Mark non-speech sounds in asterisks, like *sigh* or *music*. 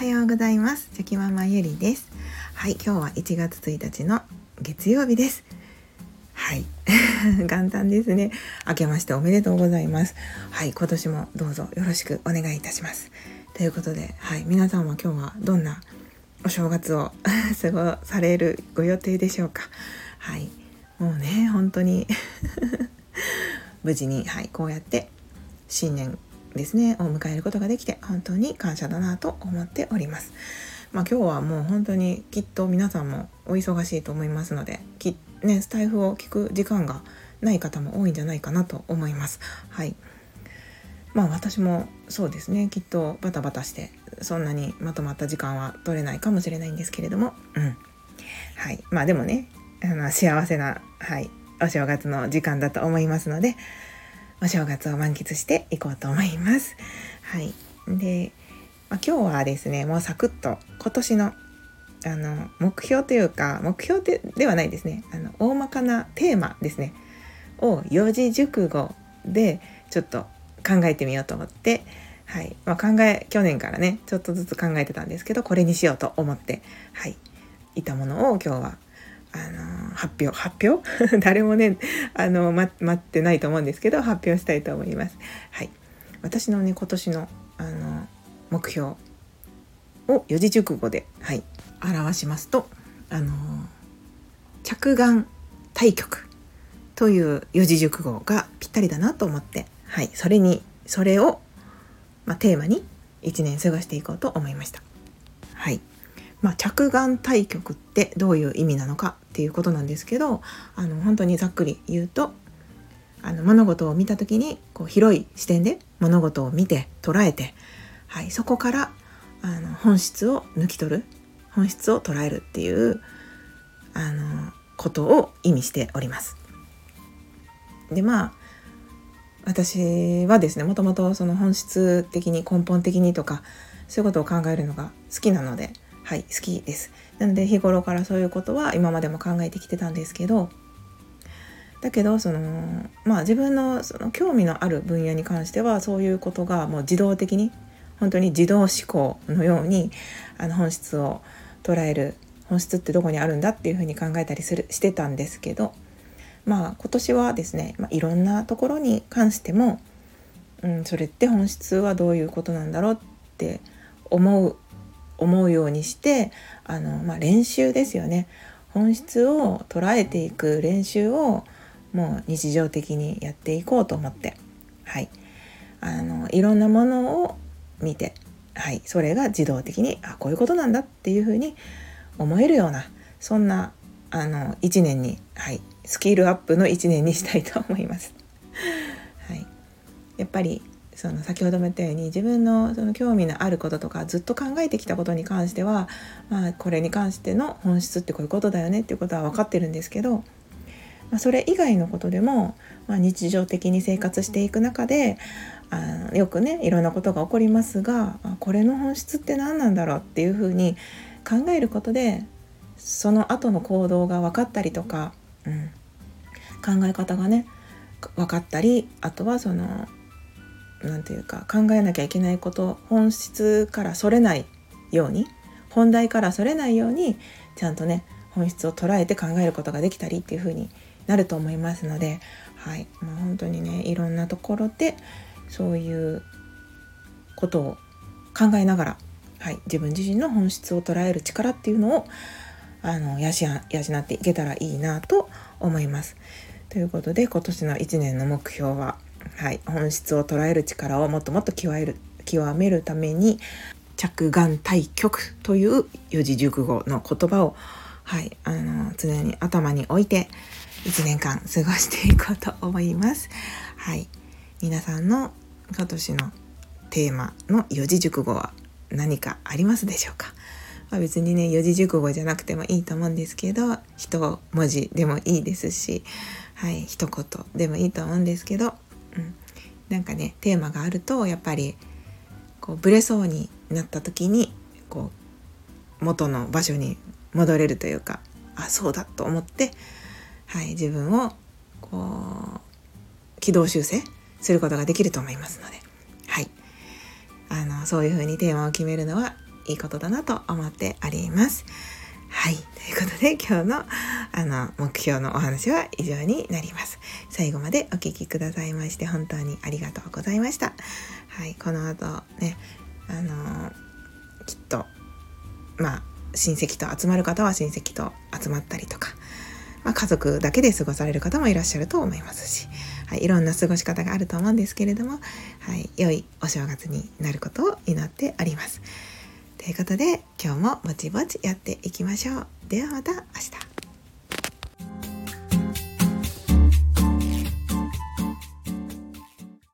はようございます。チョキママゆりです。はい今日は1月1日の月曜日です。はい。*laughs* 元旦ですね。明けましておめでとうございます。はい今年もどうぞよろしくお願いいたします。ということではい皆さんは今日はどんなお正月を *laughs* 過ごされるご予定でしょうか。はい。もうね本当に *laughs* 無事にはいこうやって新年ですねを迎えることができて本当に感謝だなと思っております。まあ、今日はもう本当にきっと皆さんもお忙しいと思いますのでき、ね、スタイフを聞く時間がない方も多いんじゃないかなと思います。はいまあ私もそうですねきっとバタバタしてそんなにまとまった時間は取れないかもしれないんですけれども、うん、はいまあでもねあの幸せな、はい、お正月の時間だと思いますのでお正月を満喫していこうと思います。はい。で、まあ、今日はですね、もうサクッと今年のあの目標というか目標でではないですねあの大まかなテーマですねを四字熟語でちょっと考えてみようと思って、はいまあ、考え去年からねちょっとずつ考えてたんですけどこれにしようと思って、はい、いたものを今日はあの発表発表？*laughs* 誰もねあの、ま、待ってないと思うんですけど発表したいと思います。はい、私のね今年のあの目標を四字熟語で、はい、表しますとあの着眼対局という四字熟語がぴったりだなと思って、はい、それにそれを、まあテーマに1年過ごしていこうと思いました。はいまあ、着眼対局ってどういう意味なのかっていうことなんですけどあの本当にざっくり言うとあの物事を見た時にこう広い視点で物事を見て捉えて、はい、そこからあの本質を抜き取る本質を捉えるっていうあのことを意味しております。でまあ私はですねもともとその本質的に根本的にとかそういうことを考えるのが好きなのではい好きです。なので日頃からそういうことは今までも考えてきてたんですけどだけどそのまあ自分のその興味のある分野に関してはそういうことがもう自動的に本当に自動思考のようにあの本質を捉える本質ってどこにあるんだっていうふうに考えたりするしてたんですけどまあ今年はですね、まあ、いろんなところに関しても、うん、それって本質はどういうことなんだろうって思う思うようにしてあの、まあ、練習ですよね。本質を捉えていく練習をもう日常的にやっていこうと思って。はい。あのいろんなものを見てはい。それが自動的にあこういうことなんだっていうふうに思えるようなそんなあの1年に、はい、スキルアップの1年にしたいと思います。はい、やっぱりその先ほども言ったように自分のその興味のあることとかずっと考えてきたことに関しては、まあ、これに関しての本質ってこういうことだよねっていうことは分かってるんですけど、まあ、それ以外のことでも、まあ、日常的に生活していく中であよくねいろんなことが起こりますがこれの本質って何なんだろうっていうふうに考えることでその後の行動が分かったりとか、うん、考え方がね分かったりあとはその何て言うか考えなきゃいけないこと本質からそれないように本題からそれないようにちゃんとね本質を捉えて考えることができたりっていう風になると思いますので、はいまあ、本当にねいろんなところでそういうことを考えながら、はい、自分自身の本質を捉える力っていうのをあの養養っていけたらいいなと思います。ということで今年の1年の目標ははい、本質を捉える力をもっともっと極める極めるために着眼対極という四字熟語の言葉を、はい、あの常に頭に置いて1年間過ごしていこうと思います。はい、皆さんの今年のテーマの四字熟語は何かありますでしょうか、まあ、別にね四字熟語じゃなくてもいいと思うんですけど一文字でもいいですし、はい、一言でもいいと思うんですけど、なんかねテーマがあるとやっぱりこうブレそうになった時にこう元の場所に戻れるというかあそうだと思って、はい、自分をこう軌道修正することができると思いますので、はい、あのそういうふうにテーマを決めるのはいいことだなと思っております。はい。ということで、今日の、あの、目標のお話は以上になります。最後までお聴きくださいまして、本当にありがとうございました。はい。この後、ね、あのきっと、まあ、親戚と集まる方は親戚と集まったりとか、まあ、家族だけで過ごされる方もいらっしゃると思いますし、はい、いろんな過ごし方があると思うんですけれども、はい、良いお正月になることを祈っております。ということで今日もぼちぼちやっていきましょう。ではまた明日。